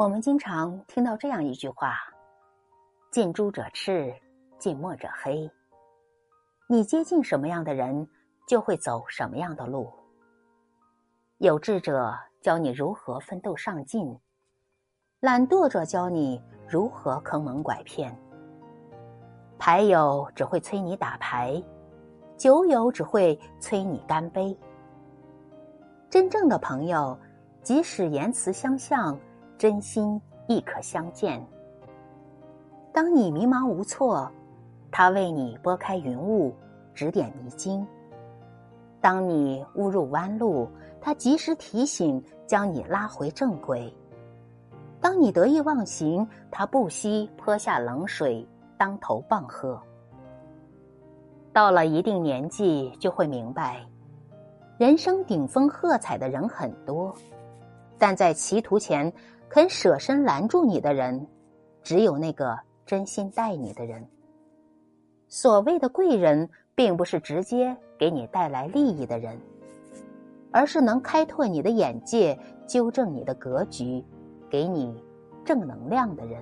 我们经常听到这样一句话：“近朱者赤，近墨者黑。”你接近什么样的人，就会走什么样的路。有志者教你如何奋斗上进，懒惰者教你如何坑蒙拐骗。牌友只会催你打牌，酒友只会催你干杯。真正的朋友，即使言辞相向，真心亦可相见。当你迷茫无措。他为你拨开云雾，指点迷津；当你误入弯路，他及时提醒，将你拉回正轨；当你得意忘形，他不惜泼下冷水，当头棒喝。到了一定年纪，就会明白，人生顶峰喝彩的人很多，但在歧途前肯舍身拦住你的人，只有那个真心待你的人。所谓的贵人，并不是直接给你带来利益的人，而是能开拓你的眼界、纠正你的格局、给你正能量的人。